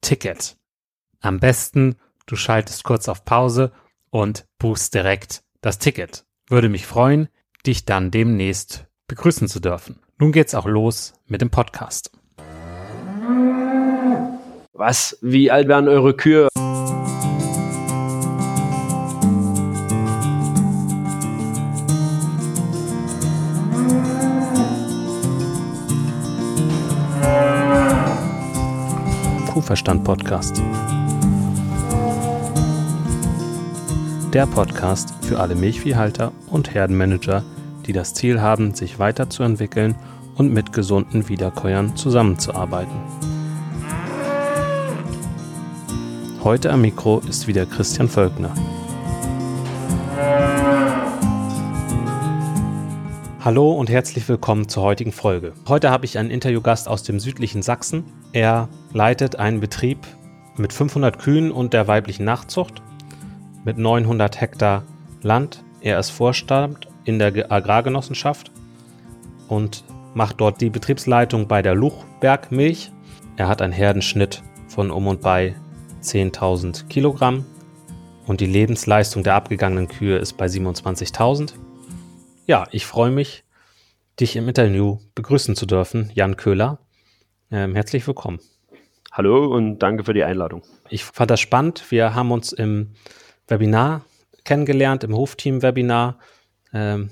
Ticket. Am besten, du schaltest kurz auf Pause und buchst direkt das Ticket. Würde mich freuen, dich dann demnächst begrüßen zu dürfen. Nun geht's auch los mit dem Podcast. Was? Wie alt werden eure Kühe? Kuhverstand Podcast. Der Podcast für alle Milchviehhalter und Herdenmanager, die das Ziel haben, sich weiterzuentwickeln und mit gesunden Wiederkäuern zusammenzuarbeiten. Heute am Mikro ist wieder Christian Völkner. Hallo und herzlich willkommen zur heutigen Folge. Heute habe ich einen Interviewgast aus dem südlichen Sachsen. Er leitet einen Betrieb mit 500 Kühen und der weiblichen Nachzucht mit 900 Hektar Land. Er ist Vorstand in der Agrargenossenschaft und macht dort die Betriebsleitung bei der Luchberg Milch. Er hat einen Herdenschnitt von um und bei 10.000 Kilogramm und die Lebensleistung der abgegangenen Kühe ist bei 27.000. Ja, ich freue mich, dich im Interview begrüßen zu dürfen, Jan Köhler. Ähm, herzlich willkommen. Hallo und danke für die Einladung. Ich fand das spannend. Wir haben uns im Webinar kennengelernt, im Hofteam-Webinar. Ähm,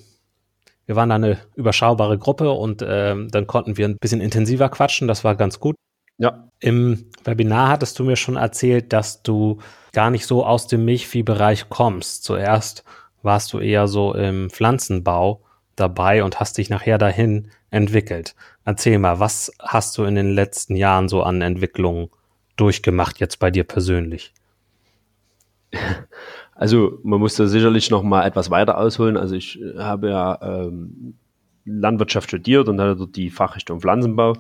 wir waren da eine überschaubare Gruppe und ähm, dann konnten wir ein bisschen intensiver quatschen. Das war ganz gut. Ja. Im Webinar hattest du mir schon erzählt, dass du gar nicht so aus dem Milchviehbereich kommst. Zuerst warst du eher so im Pflanzenbau dabei und hast dich nachher dahin entwickelt. Erzähl mal, was hast du in den letzten Jahren so an Entwicklungen durchgemacht, jetzt bei dir persönlich? Also man muss da sicherlich noch mal etwas weiter ausholen. Also ich habe ja ähm, Landwirtschaft studiert und hatte dort die Fachrichtung Pflanzenbau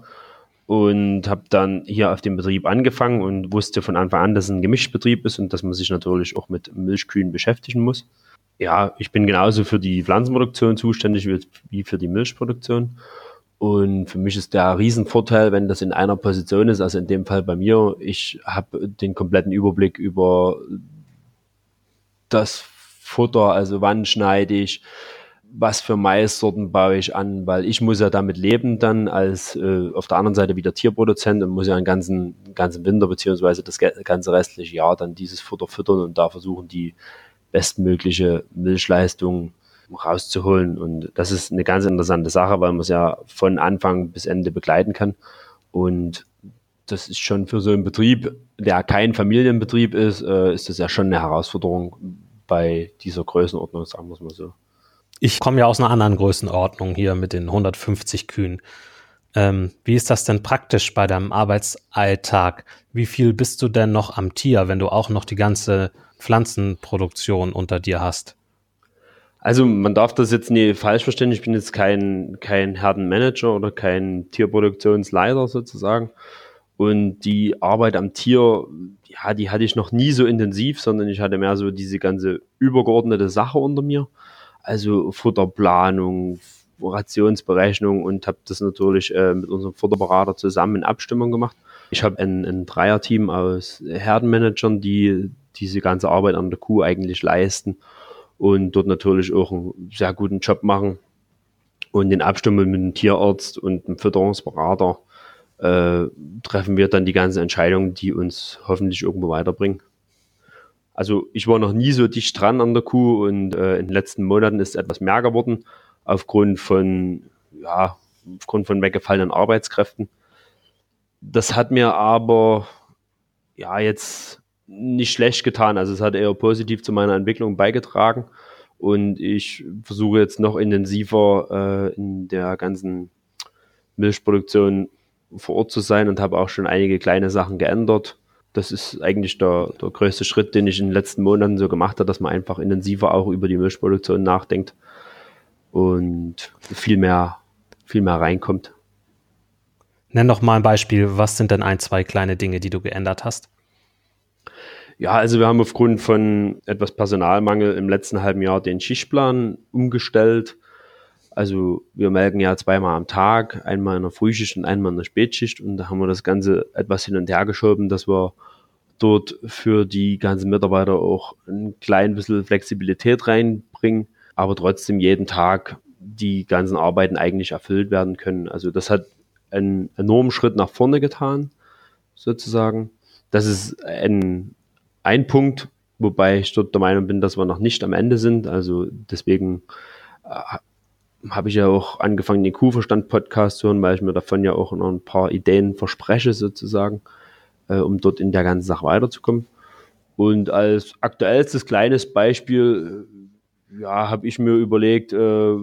und habe dann hier auf dem Betrieb angefangen und wusste von Anfang an, dass es ein Gemischbetrieb ist und dass man sich natürlich auch mit Milchkühen beschäftigen muss ja, ich bin genauso für die Pflanzenproduktion zuständig wie, für die Milchproduktion. Und für mich ist der Riesenvorteil, wenn das in einer Position ist, also in dem Fall bei mir, ich habe den kompletten Überblick über das Futter, also wann schneide ich, was für Maissorten baue ich an, weil ich muss ja damit leben dann als äh, auf der anderen Seite wieder Tierproduzent und muss ja den ganzen, ganzen Winter beziehungsweise das ganze restliche Jahr dann dieses Futter füttern und da versuchen die bestmögliche Milchleistung rauszuholen und das ist eine ganz interessante Sache, weil man es ja von Anfang bis Ende begleiten kann und das ist schon für so einen Betrieb, der kein Familienbetrieb ist, äh, ist das ja schon eine Herausforderung bei dieser Größenordnung, sagen wir es mal so. Ich komme ja aus einer anderen Größenordnung hier mit den 150 Kühen. Ähm, wie ist das denn praktisch bei deinem Arbeitsalltag? Wie viel bist du denn noch am Tier, wenn du auch noch die ganze Pflanzenproduktion unter dir hast? Also man darf das jetzt nie falsch verstehen. Ich bin jetzt kein, kein Herdenmanager oder kein Tierproduktionsleiter sozusagen. Und die Arbeit am Tier, ja, die hatte ich noch nie so intensiv, sondern ich hatte mehr so diese ganze übergeordnete Sache unter mir also Futterplanung, Rationsberechnung und habe das natürlich äh, mit unserem Futterberater zusammen in Abstimmung gemacht. Ich habe ein, ein Dreierteam aus Herdenmanagern, die diese ganze Arbeit an der Kuh eigentlich leisten und dort natürlich auch einen sehr guten Job machen. Und in Abstimmung mit dem Tierarzt und dem Fütterungsberater äh, treffen wir dann die ganzen Entscheidungen, die uns hoffentlich irgendwo weiterbringen. Also ich war noch nie so dicht dran an der Kuh und äh, in den letzten Monaten ist etwas mehr geworden aufgrund von, ja, aufgrund von weggefallenen Arbeitskräften. Das hat mir aber ja jetzt nicht schlecht getan. Also es hat eher positiv zu meiner Entwicklung beigetragen. Und ich versuche jetzt noch intensiver äh, in der ganzen Milchproduktion vor Ort zu sein und habe auch schon einige kleine Sachen geändert das ist eigentlich der, der größte Schritt, den ich in den letzten Monaten so gemacht habe, dass man einfach intensiver auch über die Milchproduktion nachdenkt und viel mehr, viel mehr reinkommt. Nenn doch mal ein Beispiel. Was sind denn ein, zwei kleine Dinge, die du geändert hast? Ja, also wir haben aufgrund von etwas Personalmangel im letzten halben Jahr den Schichtplan umgestellt. Also wir melken ja zweimal am Tag, einmal in der Frühschicht und einmal in der Spätschicht und da haben wir das Ganze etwas hin und her geschoben, dass wir dort für die ganzen Mitarbeiter auch ein klein bisschen Flexibilität reinbringen, aber trotzdem jeden Tag die ganzen Arbeiten eigentlich erfüllt werden können. Also das hat einen enormen Schritt nach vorne getan, sozusagen. Das ist ein, ein Punkt, wobei ich dort der Meinung bin, dass wir noch nicht am Ende sind. Also deswegen äh, habe ich ja auch angefangen, den Kuhverstand-Podcast zu hören, weil ich mir davon ja auch noch ein paar Ideen verspreche, sozusagen, äh, um dort in der ganzen Sache weiterzukommen. Und als aktuellstes kleines Beispiel, äh, ja, habe ich mir überlegt, äh,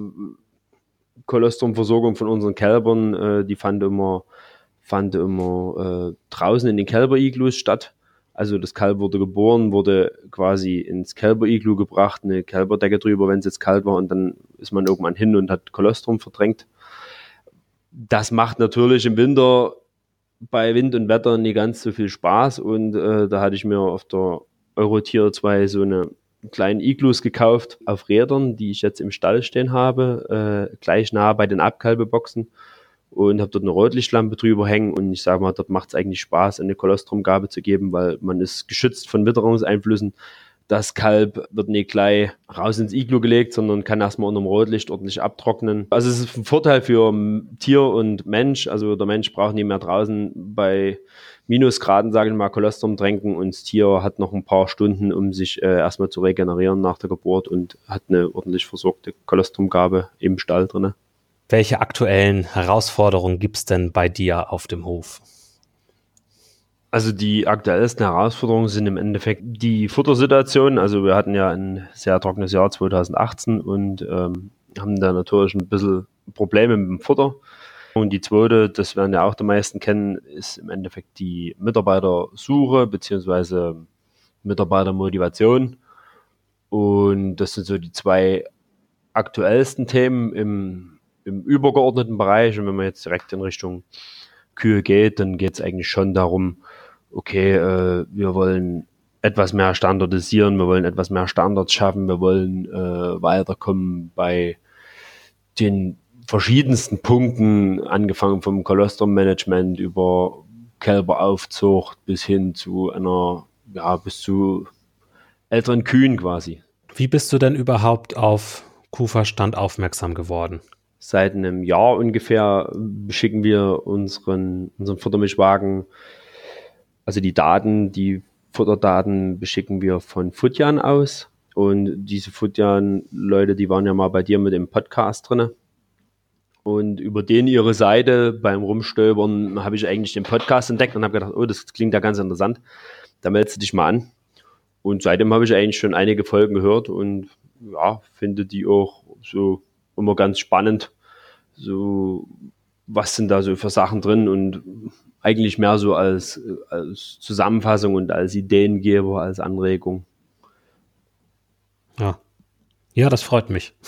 Cholesterolversorgung von unseren Kälbern, äh, die fand immer, fand immer äh, draußen in den Kälber-Iglus statt. Also das Kalb wurde geboren, wurde quasi ins Kälber-Iglu gebracht, eine Kälberdecke drüber, wenn es jetzt kalt war und dann ist man irgendwann hin und hat Kolostrum verdrängt. Das macht natürlich im Winter bei Wind und Wetter nicht ganz so viel Spaß und äh, da hatte ich mir auf der Eurotier 2 so eine kleinen Iglus gekauft auf Rädern, die ich jetzt im Stall stehen habe, äh, gleich nah bei den Abkalbeboxen und habe dort eine Rotlichtlampe drüber hängen und ich sage mal, dort macht es eigentlich Spaß, eine Kolostrumgabe zu geben, weil man ist geschützt von Witterungseinflüssen. Das Kalb wird nicht gleich raus ins Iglu gelegt, sondern kann erstmal unter dem Rotlicht ordentlich abtrocknen. Also es ist ein Vorteil für Tier und Mensch. Also der Mensch braucht nicht mehr draußen bei Minusgraden, sage ich mal, Kolostrum tränken und das Tier hat noch ein paar Stunden, um sich äh, erstmal zu regenerieren nach der Geburt und hat eine ordentlich versorgte Kolostrumgabe im Stall drinne. Welche aktuellen Herausforderungen gibt es denn bei dir auf dem Hof? Also die aktuellsten Herausforderungen sind im Endeffekt die Futtersituation. Also wir hatten ja ein sehr trockenes Jahr 2018 und ähm, haben da natürlich ein bisschen Probleme mit dem Futter. Und die zweite, das werden ja auch die meisten kennen, ist im Endeffekt die Mitarbeitersuche beziehungsweise Mitarbeitermotivation. Und das sind so die zwei aktuellsten Themen im im übergeordneten Bereich. Und wenn man jetzt direkt in Richtung Kühe geht, dann geht es eigentlich schon darum, okay, äh, wir wollen etwas mehr standardisieren, wir wollen etwas mehr Standards schaffen, wir wollen äh, weiterkommen bei den verschiedensten Punkten, angefangen vom Kolostrum-Management über Kälberaufzucht bis hin zu einer, ja, bis zu älteren Kühen quasi. Wie bist du denn überhaupt auf Kuhverstand aufmerksam geworden? Seit einem Jahr ungefähr schicken wir unseren, unseren Futtermischwagen, also die Daten, die Futterdaten beschicken wir von Futjan aus. Und diese Futjan-Leute, die waren ja mal bei dir mit dem Podcast drin. Und über den ihre Seite beim Rumstöbern habe ich eigentlich den Podcast entdeckt und habe gedacht, oh, das klingt ja ganz interessant. Da meldest du dich mal an. Und seitdem habe ich eigentlich schon einige Folgen gehört und ja, finde die auch so immer ganz spannend. So, was sind da so für Sachen drin und eigentlich mehr so als, als Zusammenfassung und als Ideengeber, als Anregung. Ja. Ja, das freut mich.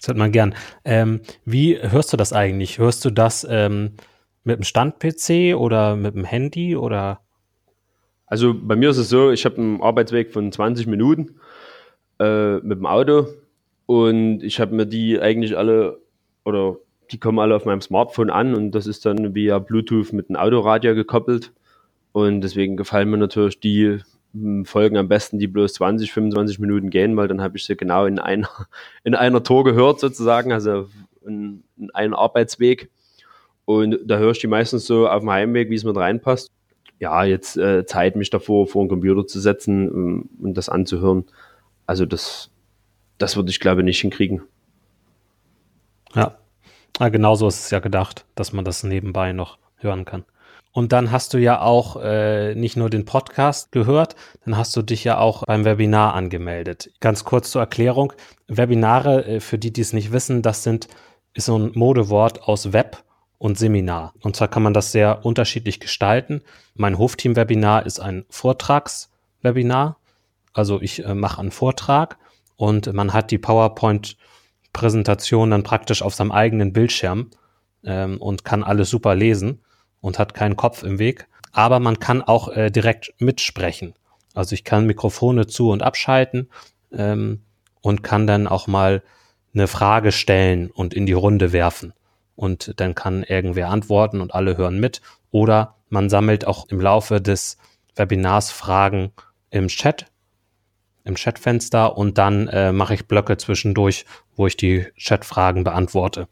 Das hört man gern. Ähm, wie hörst du das eigentlich? Hörst du das ähm, mit dem Stand-PC oder mit dem Handy oder? Also bei mir ist es so, ich habe einen Arbeitsweg von 20 Minuten äh, mit dem Auto und ich habe mir die eigentlich alle oder die kommen alle auf meinem Smartphone an und das ist dann via Bluetooth mit einem Autoradio gekoppelt. Und deswegen gefallen mir natürlich die hm, Folgen am besten, die bloß 20, 25 Minuten gehen, weil dann habe ich sie genau in einer, in einer Tour gehört sozusagen, also in, in einem Arbeitsweg. Und da höre ich die meistens so auf dem Heimweg, wie es mir reinpasst. Ja, jetzt äh, Zeit, mich davor vor den Computer zu setzen um, ähm, und das anzuhören. Also das, das würde ich glaube nicht hinkriegen. Ja, ja, genauso ist es ja gedacht, dass man das nebenbei noch hören kann. Und dann hast du ja auch äh, nicht nur den Podcast gehört, dann hast du dich ja auch beim Webinar angemeldet. Ganz kurz zur Erklärung. Webinare, äh, für die, die es nicht wissen, das sind, ist so ein Modewort aus Web und Seminar. Und zwar kann man das sehr unterschiedlich gestalten. Mein Hofteam-Webinar ist ein Vortragswebinar. Also ich äh, mache einen Vortrag und man hat die PowerPoint Präsentation dann praktisch auf seinem eigenen Bildschirm ähm, und kann alles super lesen und hat keinen Kopf im Weg. Aber man kann auch äh, direkt mitsprechen. Also ich kann Mikrofone zu und abschalten ähm, und kann dann auch mal eine Frage stellen und in die Runde werfen. Und dann kann irgendwer antworten und alle hören mit. Oder man sammelt auch im Laufe des Webinars Fragen im Chat im Chatfenster und dann äh, mache ich Blöcke zwischendurch, wo ich die Chatfragen beantworte.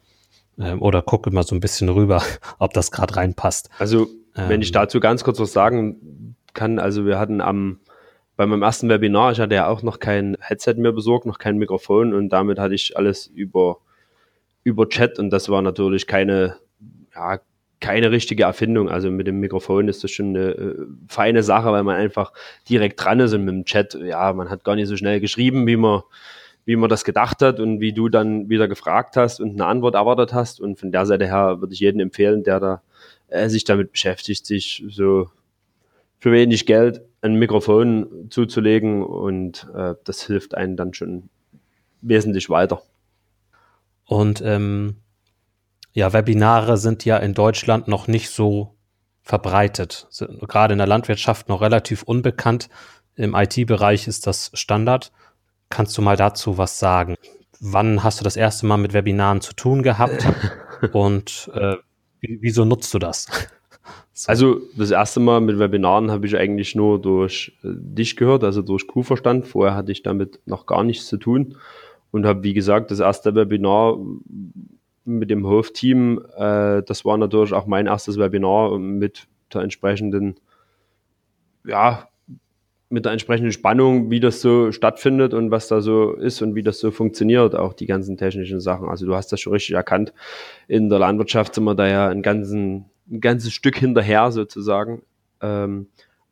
Ähm, oder gucke mal so ein bisschen rüber, ob das gerade reinpasst. Also, wenn ähm, ich dazu ganz kurz was sagen kann, also wir hatten am bei meinem ersten Webinar, ich hatte ja auch noch kein Headset mehr besorgt, noch kein Mikrofon und damit hatte ich alles über, über Chat und das war natürlich keine, ja, keine richtige Erfindung. Also mit dem Mikrofon ist das schon eine äh, feine Sache, weil man einfach direkt dran ist und mit dem Chat, ja, man hat gar nicht so schnell geschrieben, wie man, wie man das gedacht hat und wie du dann wieder gefragt hast und eine Antwort erwartet hast. Und von der Seite her würde ich jedem empfehlen, der da äh, sich damit beschäftigt, sich so für wenig Geld ein Mikrofon zuzulegen und äh, das hilft einem dann schon wesentlich weiter. Und ähm, ja, Webinare sind ja in Deutschland noch nicht so verbreitet. Sind gerade in der Landwirtschaft noch relativ unbekannt. Im IT-Bereich ist das Standard. Kannst du mal dazu was sagen? Wann hast du das erste Mal mit Webinaren zu tun gehabt? Und äh, wieso nutzt du das? So. Also das erste Mal mit Webinaren habe ich eigentlich nur durch äh, dich gehört, also durch Kuhverstand. Vorher hatte ich damit noch gar nichts zu tun und habe, wie gesagt, das erste Webinar mit dem Hofteam. Äh, das war natürlich auch mein erstes Webinar mit der entsprechenden, ja, mit der entsprechenden Spannung, wie das so stattfindet und was da so ist und wie das so funktioniert, auch die ganzen technischen Sachen. Also du hast das schon richtig erkannt. In der Landwirtschaft sind wir da ja ein, ganzen, ein ganzes Stück hinterher sozusagen. Ähm,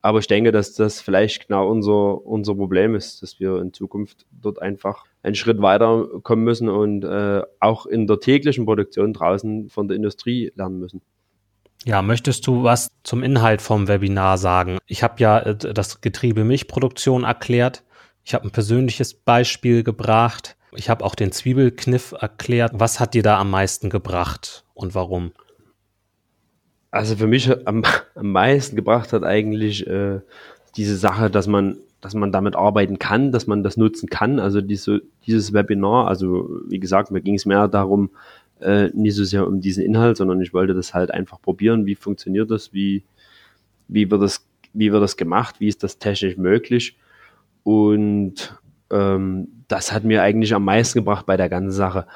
aber ich denke, dass das vielleicht genau unser, unser Problem ist, dass wir in Zukunft dort einfach einen Schritt weiter kommen müssen und äh, auch in der täglichen Produktion draußen von der Industrie lernen müssen. Ja, möchtest du was zum Inhalt vom Webinar sagen? Ich habe ja äh, das Getriebe Milchproduktion erklärt. Ich habe ein persönliches Beispiel gebracht. Ich habe auch den Zwiebelkniff erklärt. Was hat dir da am meisten gebracht und warum? Also für mich am, am meisten gebracht hat eigentlich äh, diese Sache, dass man, dass man damit arbeiten kann, dass man das nutzen kann. Also diese, dieses Webinar, also wie gesagt, mir ging es mehr darum, äh, nicht so sehr um diesen Inhalt, sondern ich wollte das halt einfach probieren, wie funktioniert das, wie, wie wird das, wie wird das gemacht, wie ist das technisch möglich. Und ähm, das hat mir eigentlich am meisten gebracht bei der ganzen Sache.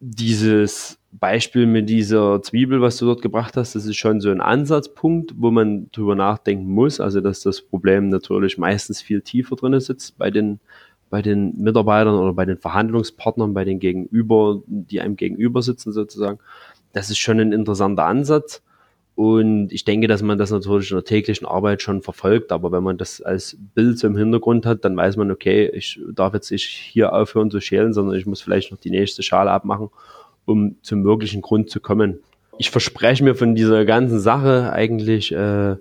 Dieses Beispiel mit dieser Zwiebel, was du dort gebracht hast, das ist schon so ein Ansatzpunkt, wo man drüber nachdenken muss. Also, dass das Problem natürlich meistens viel tiefer drin sitzt bei den, bei den Mitarbeitern oder bei den Verhandlungspartnern, bei den Gegenüber, die einem gegenüber sitzen sozusagen. Das ist schon ein interessanter Ansatz. Und ich denke, dass man das natürlich in der täglichen Arbeit schon verfolgt. Aber wenn man das als Bild so im Hintergrund hat, dann weiß man, okay, ich darf jetzt nicht hier aufhören zu schälen, sondern ich muss vielleicht noch die nächste Schale abmachen um zum wirklichen Grund zu kommen. Ich verspreche mir von dieser ganzen Sache eigentlich äh,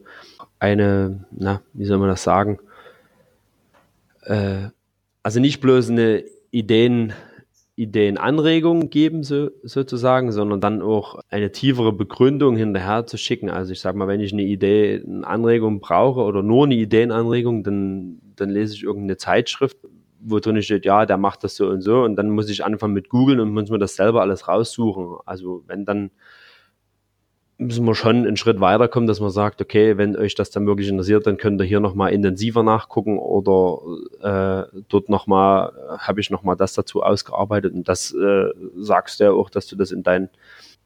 eine, na, wie soll man das sagen? Äh, also nicht bloß eine Ideen, Ideenanregung geben, so, sozusagen, sondern dann auch eine tiefere Begründung hinterher zu schicken. Also ich sage mal, wenn ich eine Idee, eine Anregung brauche oder nur eine Ideenanregung, dann, dann lese ich irgendeine Zeitschrift, wo drin steht, ja, der macht das so und so und dann muss ich anfangen mit googeln und muss mir das selber alles raussuchen. Also wenn dann müssen wir schon einen Schritt weiterkommen, dass man sagt, okay, wenn euch das dann wirklich interessiert, dann könnt ihr hier nochmal intensiver nachgucken oder äh, dort nochmal, habe ich nochmal das dazu ausgearbeitet und das äh, sagst du ja auch, dass du das in deinen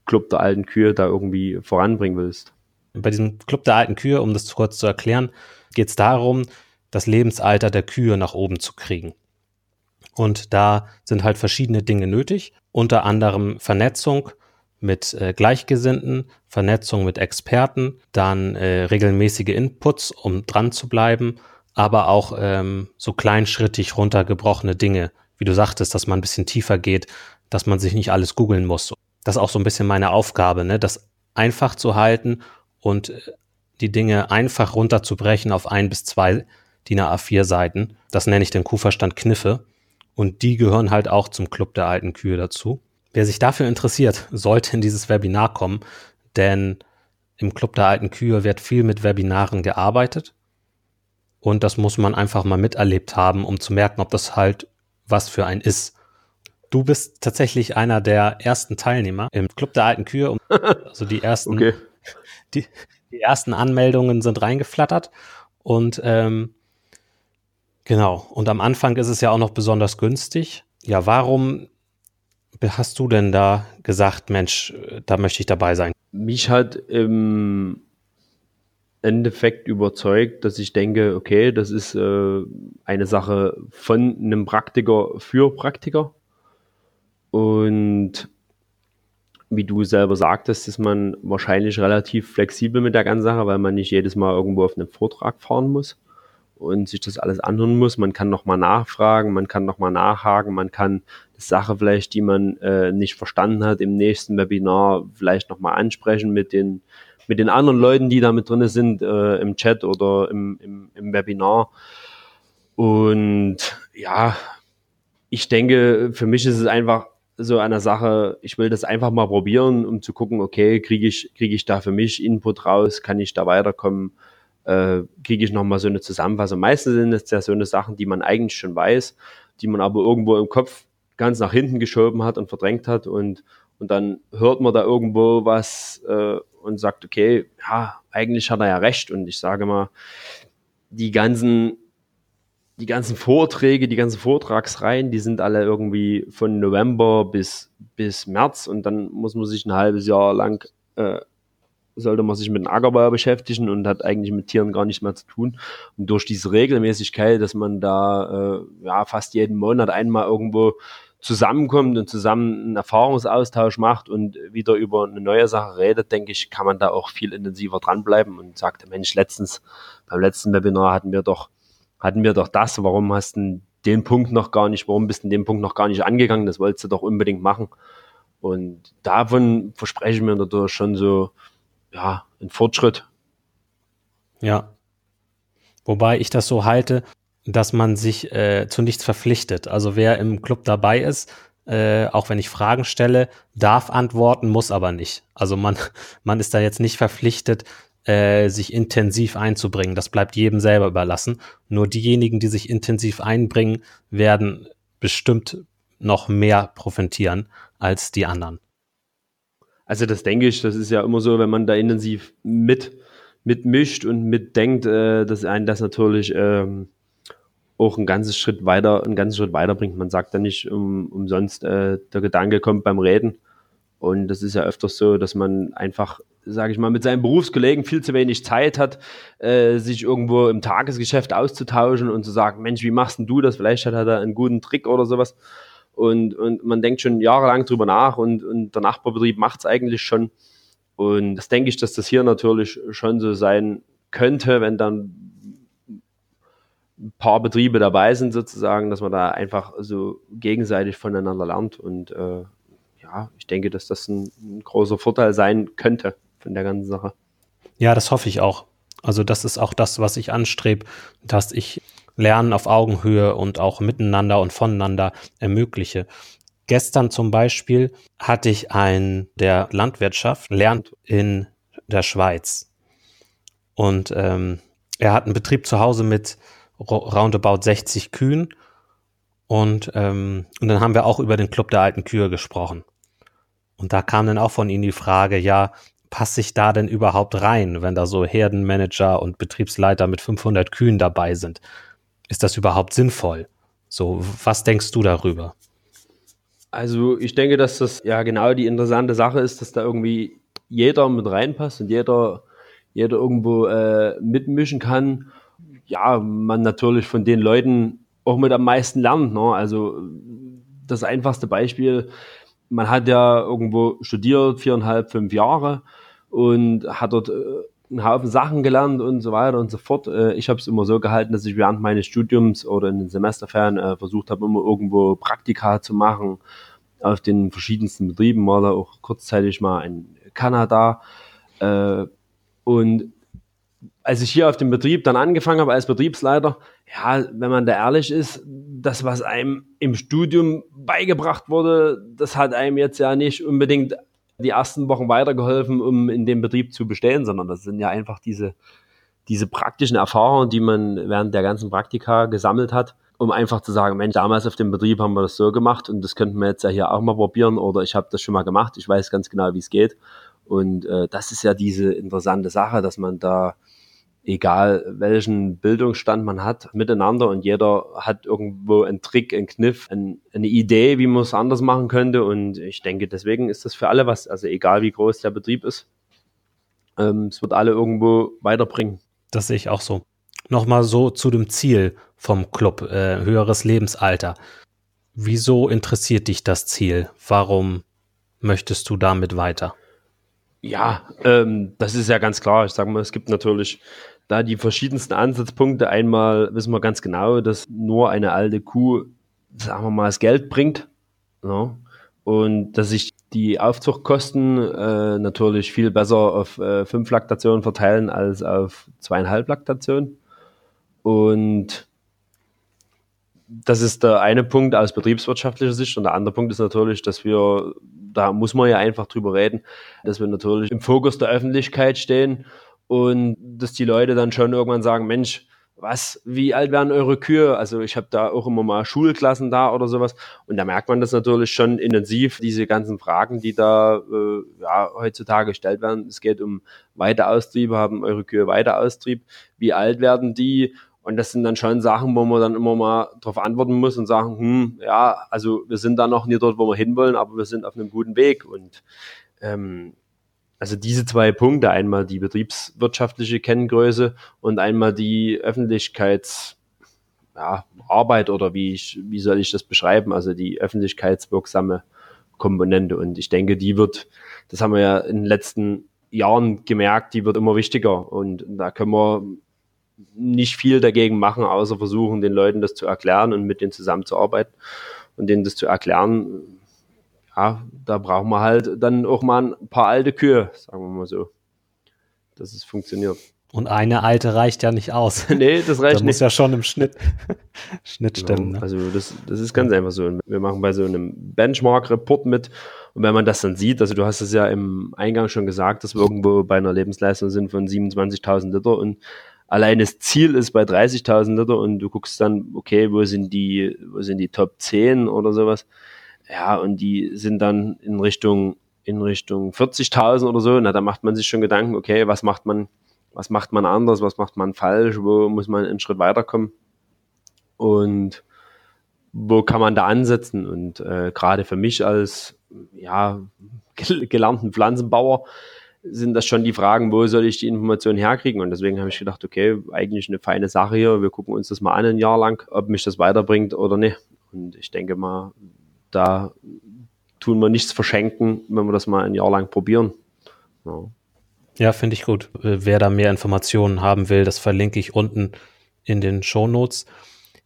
Club der alten Kühe da irgendwie voranbringen willst. Bei diesem Club der alten Kühe, um das kurz zu erklären, geht es darum, das Lebensalter der Kühe nach oben zu kriegen. Und da sind halt verschiedene Dinge nötig, unter anderem Vernetzung mit äh, Gleichgesinnten, Vernetzung mit Experten, dann äh, regelmäßige Inputs, um dran zu bleiben, aber auch ähm, so kleinschrittig runtergebrochene Dinge, wie du sagtest, dass man ein bisschen tiefer geht, dass man sich nicht alles googeln muss. Das ist auch so ein bisschen meine Aufgabe, ne? das einfach zu halten und äh, die Dinge einfach runterzubrechen auf ein bis zwei DIN A4 Seiten. Das nenne ich den Kuhverstand Kniffe. Und die gehören halt auch zum Club der alten Kühe dazu. Wer sich dafür interessiert, sollte in dieses Webinar kommen, denn im Club der alten Kühe wird viel mit Webinaren gearbeitet. Und das muss man einfach mal miterlebt haben, um zu merken, ob das halt was für ein ist. Du bist tatsächlich einer der ersten Teilnehmer im Club der alten Kühe. Also die ersten, okay. die, die ersten Anmeldungen sind reingeflattert. Und ähm, Genau. Und am Anfang ist es ja auch noch besonders günstig. Ja, warum hast du denn da gesagt, Mensch, da möchte ich dabei sein? Mich hat im Endeffekt überzeugt, dass ich denke, okay, das ist äh, eine Sache von einem Praktiker für Praktiker. Und wie du selber sagtest, ist man wahrscheinlich relativ flexibel mit der ganzen Sache, weil man nicht jedes Mal irgendwo auf einen Vortrag fahren muss und sich das alles anhören muss. Man kann nochmal nachfragen, man kann nochmal nachhaken, man kann die Sache vielleicht, die man äh, nicht verstanden hat, im nächsten Webinar vielleicht nochmal ansprechen mit den, mit den anderen Leuten, die da mit drin sind, äh, im Chat oder im, im, im Webinar. Und ja, ich denke, für mich ist es einfach so eine Sache, ich will das einfach mal probieren, um zu gucken, okay, kriege ich, kriege ich da für mich Input raus, kann ich da weiterkommen äh, kriege ich nochmal so eine Zusammenfassung. Meistens sind es ja so eine Sachen, die man eigentlich schon weiß, die man aber irgendwo im Kopf ganz nach hinten geschoben hat und verdrängt hat und, und dann hört man da irgendwo was äh, und sagt, okay, ja, eigentlich hat er ja recht und ich sage mal, die ganzen die ganzen Vorträge, die ganzen Vortragsreihen, die sind alle irgendwie von November bis, bis März und dann muss man sich ein halbes Jahr lang äh, sollte man sich mit dem Ackerbau beschäftigen und hat eigentlich mit Tieren gar nichts mehr zu tun. Und durch diese Regelmäßigkeit, dass man da äh, ja fast jeden Monat einmal irgendwo zusammenkommt und zusammen einen Erfahrungsaustausch macht und wieder über eine neue Sache redet, denke ich, kann man da auch viel intensiver dranbleiben und sagt, Mensch, letztens, beim letzten Webinar hatten wir doch, hatten wir doch das, warum hast du den Punkt noch gar nicht, warum bist du den Punkt noch gar nicht angegangen, das wolltest du doch unbedingt machen. Und davon verspreche ich mir natürlich schon so, ja, ein Fortschritt. Ja. Wobei ich das so halte, dass man sich äh, zu nichts verpflichtet. Also wer im Club dabei ist, äh, auch wenn ich Fragen stelle, darf antworten, muss aber nicht. Also man, man ist da jetzt nicht verpflichtet, äh, sich intensiv einzubringen. Das bleibt jedem selber überlassen. Nur diejenigen, die sich intensiv einbringen, werden bestimmt noch mehr profitieren als die anderen. Also das denke ich, das ist ja immer so, wenn man da intensiv mit mitmischt und mitdenkt, äh, dass einen das natürlich ähm, auch einen ganzen Schritt weiter, einen ganzen Schritt weiter bringt. Man sagt ja nicht um, umsonst, äh, der Gedanke kommt beim Reden. Und das ist ja öfters so, dass man einfach, sage ich mal, mit seinen Berufskollegen viel zu wenig Zeit hat, äh, sich irgendwo im Tagesgeschäft auszutauschen und zu sagen, Mensch, wie machst denn du das? Vielleicht hat er da einen guten Trick oder sowas. Und, und man denkt schon jahrelang drüber nach und, und der Nachbarbetrieb macht es eigentlich schon. Und das denke ich, dass das hier natürlich schon so sein könnte, wenn dann ein paar Betriebe dabei sind sozusagen, dass man da einfach so gegenseitig voneinander lernt und äh, ja, ich denke, dass das ein, ein, großer Vorteil sein könnte von der ganzen Sache. Ja, das hoffe ich auch. Also das ist auch das, was ich anstrebe, dass ich Lernen auf Augenhöhe und auch miteinander und voneinander ermögliche. Gestern zum Beispiel hatte ich einen, der Landwirtschaft lernt in der Schweiz. Und ähm, er hat einen Betrieb zu Hause mit roundabout 60 Kühen. Und, ähm, und dann haben wir auch über den Club der alten Kühe gesprochen. Und da kam dann auch von Ihnen die Frage, ja, passe ich da denn überhaupt rein, wenn da so Herdenmanager und Betriebsleiter mit 500 Kühen dabei sind? Ist das überhaupt sinnvoll? So, was denkst du darüber? Also ich denke, dass das ja genau die interessante Sache ist, dass da irgendwie jeder mit reinpasst und jeder, jeder irgendwo äh, mitmischen kann ja, man natürlich von den Leuten auch mit am meisten lernt. Ne? Also das einfachste Beispiel, man hat ja irgendwo studiert, viereinhalb, fünf Jahre und hat dort äh, einen Haufen Sachen gelernt und so weiter und so fort. Äh, ich habe es immer so gehalten, dass ich während meines Studiums oder in den Semesterferien äh, versucht habe, immer irgendwo Praktika zu machen auf den verschiedensten Betrieben, war da auch kurzzeitig mal in Kanada. Und als ich hier auf dem Betrieb dann angefangen habe als Betriebsleiter, ja, wenn man da ehrlich ist, das, was einem im Studium beigebracht wurde, das hat einem jetzt ja nicht unbedingt die ersten Wochen weitergeholfen, um in dem Betrieb zu bestehen, sondern das sind ja einfach diese, diese praktischen Erfahrungen, die man während der ganzen Praktika gesammelt hat, um einfach zu sagen, Mensch, damals auf dem Betrieb haben wir das so gemacht und das könnten wir jetzt ja hier auch mal probieren oder ich habe das schon mal gemacht, ich weiß ganz genau, wie es geht. Und äh, das ist ja diese interessante Sache, dass man da egal welchen Bildungsstand man hat, miteinander und jeder hat irgendwo einen Trick, einen Kniff, ein, eine Idee, wie man es anders machen könnte. Und ich denke, deswegen ist das für alle was, also egal wie groß der Betrieb ist, ähm, es wird alle irgendwo weiterbringen. Das sehe ich auch so. Nochmal so zu dem Ziel vom Club, äh, höheres Lebensalter. Wieso interessiert dich das Ziel? Warum möchtest du damit weiter? Ja, ähm, das ist ja ganz klar. Ich sage mal, es gibt natürlich da die verschiedensten Ansatzpunkte. Einmal wissen wir ganz genau, dass nur eine alte Kuh, sagen wir mal, das Geld bringt. Ja, und dass sich die Aufzuchtkosten äh, natürlich viel besser auf äh, fünf Laktationen verteilen als auf zweieinhalb Laktationen. Und das ist der eine Punkt aus betriebswirtschaftlicher Sicht. Und der andere Punkt ist natürlich, dass wir, da muss man ja einfach drüber reden, dass wir natürlich im Fokus der Öffentlichkeit stehen und dass die Leute dann schon irgendwann sagen, Mensch, was, wie alt werden eure Kühe? Also ich habe da auch immer mal Schulklassen da oder sowas und da merkt man das natürlich schon intensiv, diese ganzen Fragen, die da äh, ja, heutzutage gestellt werden. Es geht um Weiteraustriebe, haben eure Kühe Weiteraustrieb, wie alt werden die? Und das sind dann schon Sachen, wo man dann immer mal darauf antworten muss und sagen, hm, ja, also wir sind da noch nie dort, wo wir hinwollen, aber wir sind auf einem guten Weg. Und ähm, also diese zwei Punkte, einmal die betriebswirtschaftliche Kenngröße und einmal die Öffentlichkeitsarbeit ja, oder wie, ich, wie soll ich das beschreiben, also die öffentlichkeitswirksame Komponente. Und ich denke, die wird, das haben wir ja in den letzten Jahren gemerkt, die wird immer wichtiger. Und da können wir nicht viel dagegen machen, außer versuchen, den Leuten das zu erklären und mit denen zusammenzuarbeiten und denen das zu erklären. Ja, da brauchen wir halt dann auch mal ein paar alte Kühe, sagen wir mal so, dass es funktioniert. Und eine alte reicht ja nicht aus. nee, das reicht da nicht. muss ja schon im Schnitt, Schnitt genau. stimmen. Ne? Also das, das ist ganz einfach so. Wir machen bei so einem Benchmark-Report mit und wenn man das dann sieht, also du hast es ja im Eingang schon gesagt, dass wir irgendwo bei einer Lebensleistung sind von 27.000 Liter und allein das Ziel ist bei 30.000 Liter und du guckst dann, okay, wo sind die, wo sind die Top 10 oder sowas. Ja, und die sind dann in Richtung, in Richtung 40.000 oder so. Na, da macht man sich schon Gedanken, okay, was macht man, was macht man anders, was macht man falsch, wo muss man einen Schritt weiterkommen. und wo kann man da ansetzen? Und äh, gerade für mich als ja, gelernten Pflanzenbauer sind das schon die Fragen, wo soll ich die Informationen herkriegen? Und deswegen habe ich gedacht, okay, eigentlich eine feine Sache hier. Wir gucken uns das mal an ein Jahr lang, ob mich das weiterbringt oder nicht. Und ich denke mal, da tun wir nichts verschenken, wenn wir das mal ein Jahr lang probieren. Ja, ja finde ich gut. Wer da mehr Informationen haben will, das verlinke ich unten in den Show Notes.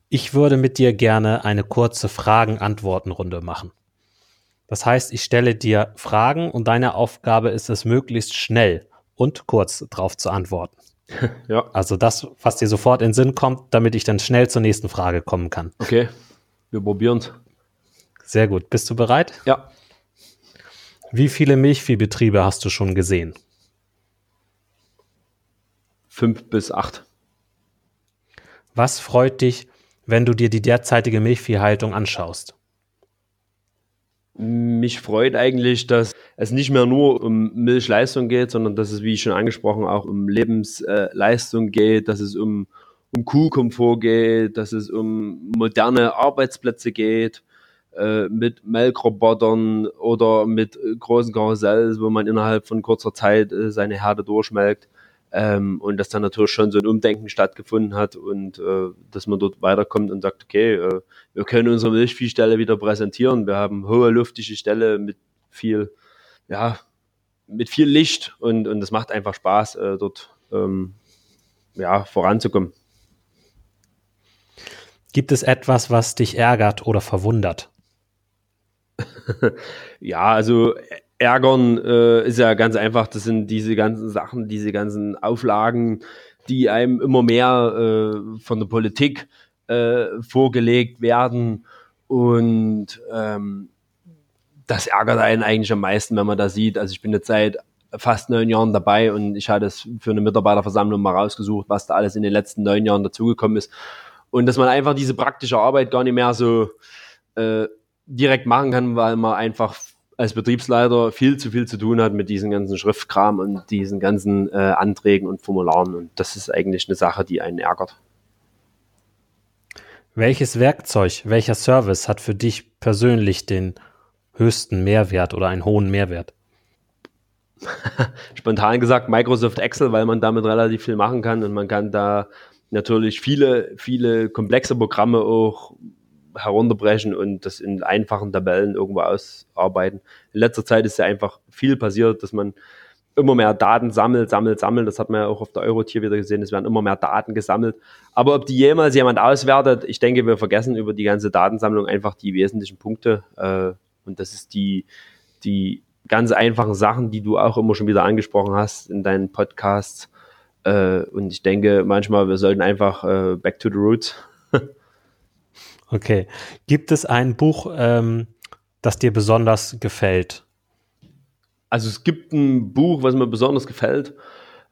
Ich würde mit dir gerne eine kurze Fragen-Antworten-Runde machen. Das heißt, ich stelle dir Fragen und deine Aufgabe ist es, möglichst schnell und kurz darauf zu antworten. Ja. Also das, was dir sofort in den Sinn kommt, damit ich dann schnell zur nächsten Frage kommen kann. Okay, wir probieren es. Sehr gut. Bist du bereit? Ja. Wie viele Milchviehbetriebe hast du schon gesehen? Fünf bis acht. Was freut dich, wenn du dir die derzeitige Milchviehhaltung anschaust? Mich freut eigentlich, dass es nicht mehr nur um Milchleistung geht, sondern dass es, wie schon angesprochen, auch um Lebensleistung geht, dass es um, um Kuhkomfort geht, dass es um moderne Arbeitsplätze geht, äh, mit Melkrobotern oder mit großen Karussells, wo man innerhalb von kurzer Zeit äh, seine Herde durchmelkt. Ähm, und dass dann natürlich schon so ein Umdenken stattgefunden hat und äh, dass man dort weiterkommt und sagt, okay, äh, wir können unsere Milchviehstelle wieder präsentieren. Wir haben hohe luftige Stelle mit viel, ja, mit viel Licht und, und das macht einfach Spaß, äh, dort ähm, ja, voranzukommen. Gibt es etwas, was dich ärgert oder verwundert? ja, also ärgern äh, ist ja ganz einfach. Das sind diese ganzen Sachen, diese ganzen Auflagen, die einem immer mehr äh, von der Politik äh, vorgelegt werden. Und ähm, das ärgert einen eigentlich am meisten, wenn man da sieht. Also ich bin jetzt seit fast neun Jahren dabei und ich hatte es für eine Mitarbeiterversammlung mal rausgesucht, was da alles in den letzten neun Jahren dazugekommen ist. Und dass man einfach diese praktische Arbeit gar nicht mehr so äh, direkt machen kann, weil man einfach als Betriebsleiter viel zu viel zu tun hat mit diesen ganzen Schriftkram und diesen ganzen äh, Anträgen und Formularen. Und das ist eigentlich eine Sache, die einen ärgert. Welches Werkzeug, welcher Service hat für dich persönlich den höchsten Mehrwert oder einen hohen Mehrwert? Spontan gesagt Microsoft Excel, weil man damit relativ viel machen kann und man kann da natürlich viele, viele komplexe Programme auch herunterbrechen und das in einfachen Tabellen irgendwo ausarbeiten. In letzter Zeit ist ja einfach viel passiert, dass man immer mehr Daten sammelt, sammelt, sammelt. Das hat man ja auch auf der Eurotier wieder gesehen. Es werden immer mehr Daten gesammelt. Aber ob die jemals jemand auswertet, ich denke, wir vergessen über die ganze Datensammlung einfach die wesentlichen Punkte. Äh, und das ist die, die ganz einfachen Sachen, die du auch immer schon wieder angesprochen hast in deinen Podcasts. Äh, und ich denke, manchmal, wir sollten einfach äh, back to the roots Okay. Gibt es ein Buch, ähm, das dir besonders gefällt? Also es gibt ein Buch, was mir besonders gefällt.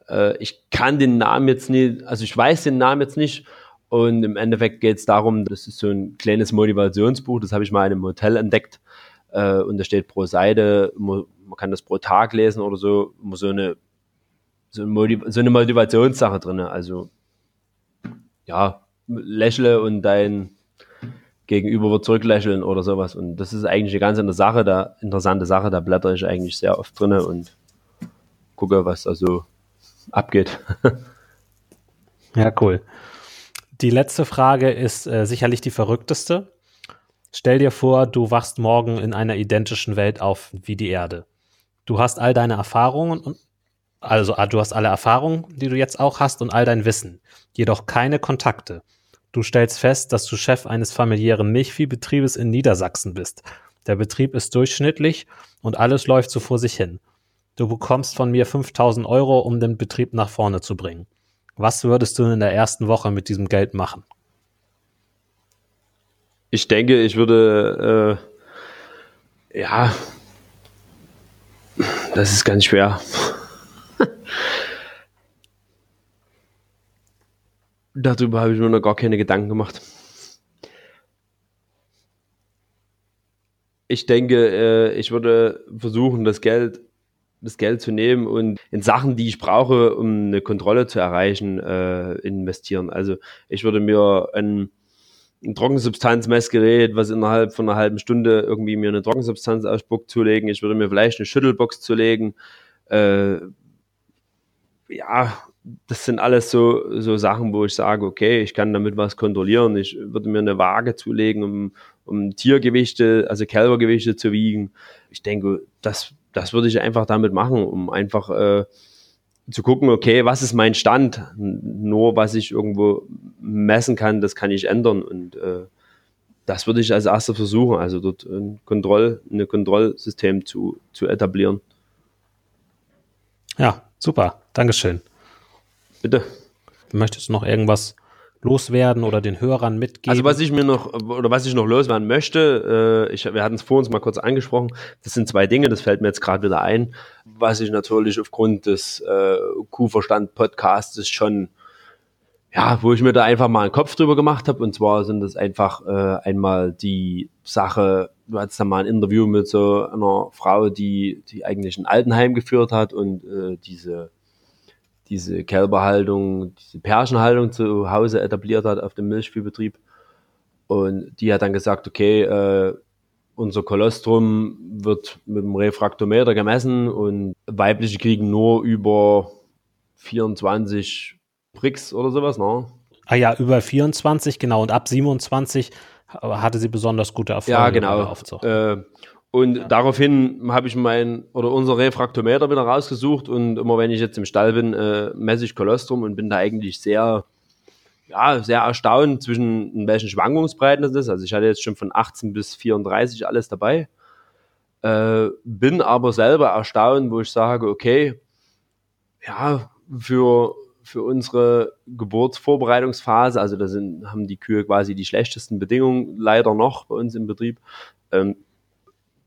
Äh, ich kann den Namen jetzt nicht, also ich weiß den Namen jetzt nicht. Und im Endeffekt geht es darum, das ist so ein kleines Motivationsbuch, das habe ich mal in einem Hotel entdeckt. Äh, und da steht pro Seite, man kann das pro Tag lesen oder so, immer so eine, so, ein so eine Motivationssache drin. Also ja, lächle und dein Gegenüber wird zurücklächeln oder sowas. Und das ist eigentlich eine ganz Sache, da, interessante Sache, da blätter ich eigentlich sehr oft drin und gucke, was da so abgeht. ja, cool. Die letzte Frage ist äh, sicherlich die verrückteste. Stell dir vor, du wachst morgen in einer identischen Welt auf wie die Erde. Du hast all deine Erfahrungen also ah, du hast alle Erfahrungen, die du jetzt auch hast und all dein Wissen, jedoch keine Kontakte. Du stellst fest, dass du Chef eines familiären Milchviehbetriebes in Niedersachsen bist. Der Betrieb ist durchschnittlich und alles läuft so vor sich hin. Du bekommst von mir 5000 Euro, um den Betrieb nach vorne zu bringen. Was würdest du in der ersten Woche mit diesem Geld machen? Ich denke, ich würde, äh, ja, das ist ganz schwer. Darüber habe ich mir noch gar keine Gedanken gemacht. Ich denke, äh, ich würde versuchen, das Geld, das Geld zu nehmen und in Sachen, die ich brauche, um eine Kontrolle zu erreichen, äh, investieren. Also ich würde mir ein, ein Trockensubstanzmessgerät, was innerhalb von einer halben Stunde irgendwie mir eine Trockensubstanz ausspuckt, zulegen. Ich würde mir vielleicht eine Schüttelbox zulegen. Äh, ja, das sind alles so, so Sachen, wo ich sage, okay, ich kann damit was kontrollieren. Ich würde mir eine Waage zulegen, um, um Tiergewichte, also Kälbergewichte zu wiegen. Ich denke, das, das würde ich einfach damit machen, um einfach äh, zu gucken, okay, was ist mein Stand? Nur was ich irgendwo messen kann, das kann ich ändern. Und äh, das würde ich als erstes versuchen, also dort ein Kontroll, ein Kontrollsystem zu, zu etablieren. Ja, super. Dankeschön. Bitte. Möchtest du noch irgendwas loswerden oder den Hörern mitgeben? Also was ich mir noch oder was ich noch loswerden möchte, äh, ich, wir hatten es vor uns mal kurz angesprochen, das sind zwei Dinge, das fällt mir jetzt gerade wieder ein, was ich natürlich aufgrund des äh, Kuhverstand-Podcasts schon, ja, wo ich mir da einfach mal einen Kopf drüber gemacht habe und zwar sind das einfach äh, einmal die Sache, du hattest da mal ein Interview mit so einer Frau, die, die eigentlich ein Altenheim geführt hat und äh, diese diese Kälberhaltung, diese Pärchenhaltung zu Hause etabliert hat auf dem Milchviehbetrieb. Und die hat dann gesagt, okay, äh, unser Kolostrum wird mit dem Refraktometer gemessen und weibliche kriegen nur über 24 Pricks oder sowas, ne? Ah ja, über 24, genau. Und ab 27 hatte sie besonders gute Erfolge. Ja, genau. Äh, und ja. daraufhin habe ich mein oder unser Refraktometer wieder rausgesucht und immer wenn ich jetzt im Stall bin, äh, messe ich Kolostrum und bin da eigentlich sehr, ja, sehr erstaunt zwischen in welchen Schwankungsbreiten das ist. Also ich hatte jetzt schon von 18 bis 34 alles dabei. Äh, bin aber selber erstaunt, wo ich sage, okay, ja, für, für unsere Geburtsvorbereitungsphase, also da sind, haben die Kühe quasi die schlechtesten Bedingungen leider noch bei uns im Betrieb. Ähm,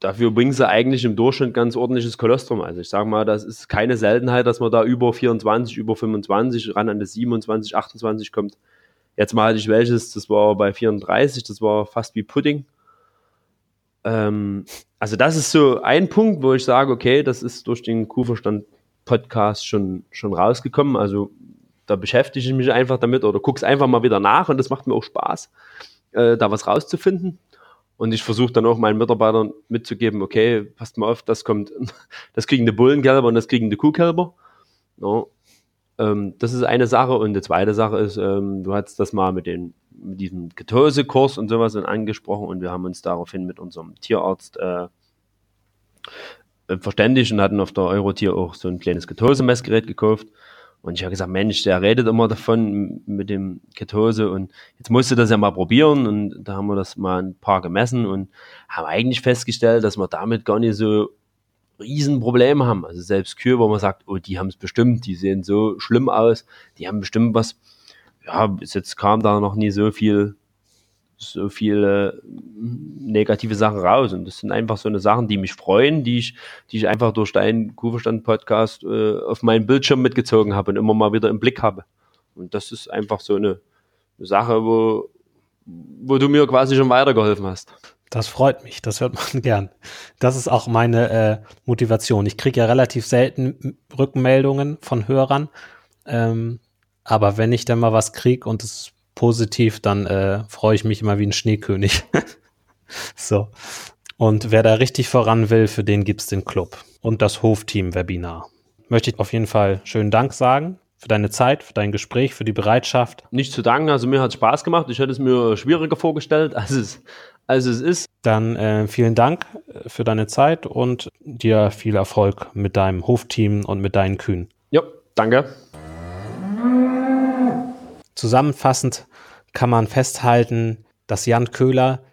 dafür bringen sie eigentlich im Durchschnitt ganz ordentliches Kolostrum. Also ich sage mal, das ist keine Seltenheit, dass man da über 24, über 25, ran an das 27, 28 kommt. Jetzt mal hatte ich welches, das war bei 34, das war fast wie Pudding. Ähm, also das ist so ein Punkt, wo ich sage, okay, das ist durch den Kuhverstand-Podcast schon, schon rausgekommen. Also da beschäftige ich mich einfach damit oder gucke es einfach mal wieder nach und das macht mir auch Spaß, äh, da was rauszufinden. Und ich versuche dann auch meinen Mitarbeitern mitzugeben, okay, passt mal auf, das kommt, das kriegen die Bullenkälber und das kriegen die Kuhkälber. Ja, ähm, das ist eine Sache. Und die zweite Sache ist, ähm, du hast das mal mit, den, mit diesem Ketose-Kurs und sowas angesprochen und wir haben uns daraufhin mit unserem Tierarzt äh, verständigt und hatten auf der Eurotier auch so ein kleines Ketose-Messgerät gekauft. Und ich habe gesagt, Mensch, der redet immer davon mit dem Ketose und jetzt musst du das ja mal probieren. Und da haben wir das mal ein paar gemessen und haben eigentlich festgestellt, dass wir damit gar nicht so Riesenprobleme haben. Also selbst Kühe, wo man sagt, oh, die haben es bestimmt, die sehen so schlimm aus, die haben bestimmt was. Ja, bis jetzt kam da noch nie so viel so viele negative Sachen raus. Und das sind einfach so eine Sachen, die mich freuen, die ich, die ich einfach durch deinen Kuhverstand-Podcast äh, auf meinen Bildschirm mitgezogen habe und immer mal wieder im Blick habe. Und das ist einfach so eine, eine Sache, wo, wo du mir quasi schon weitergeholfen hast. Das freut mich, das hört man gern. Das ist auch meine äh, Motivation. Ich kriege ja relativ selten Rückmeldungen von Hörern. Ähm, aber wenn ich dann mal was kriege und es positiv, dann äh, freue ich mich immer wie ein Schneekönig. so. Und wer da richtig voran will, für den gibt's den Club und das Hofteam-Webinar. Möchte ich auf jeden Fall schönen Dank sagen für deine Zeit, für dein Gespräch, für die Bereitschaft. Nicht zu danken, also mir hat Spaß gemacht. Ich hätte es mir schwieriger vorgestellt, als es, als es ist. Dann äh, vielen Dank äh, für deine Zeit und dir viel Erfolg mit deinem Hofteam und mit deinen Kühen. Ja, danke. Zusammenfassend kann man festhalten, dass Jan Köhler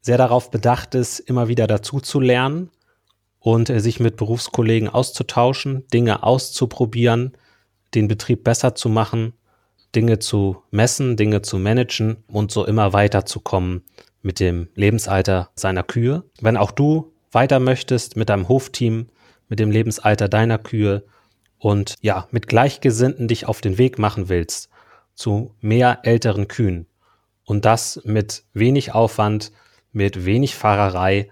sehr darauf bedacht ist, immer wieder dazu zu lernen und äh, sich mit Berufskollegen auszutauschen, Dinge auszuprobieren, den Betrieb besser zu machen, Dinge zu messen, Dinge zu managen und so immer weiterzukommen mit dem Lebensalter seiner Kühe. Wenn auch du weiter möchtest mit deinem Hofteam, mit dem Lebensalter deiner Kühe und ja, mit Gleichgesinnten dich auf den Weg machen willst, zu mehr älteren Kühen. Und das mit wenig Aufwand, mit wenig Fahrerei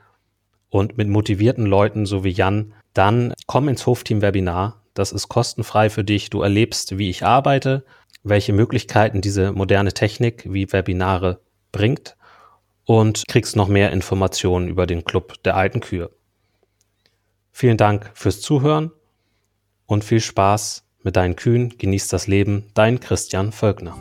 und mit motivierten Leuten, so wie Jan, dann komm ins Hofteam-Webinar. Das ist kostenfrei für dich. Du erlebst, wie ich arbeite, welche Möglichkeiten diese moderne Technik wie Webinare bringt und kriegst noch mehr Informationen über den Club der alten Kühe. Vielen Dank fürs Zuhören und viel Spaß mit deinen Kühen. Genießt das Leben. Dein Christian Völkner.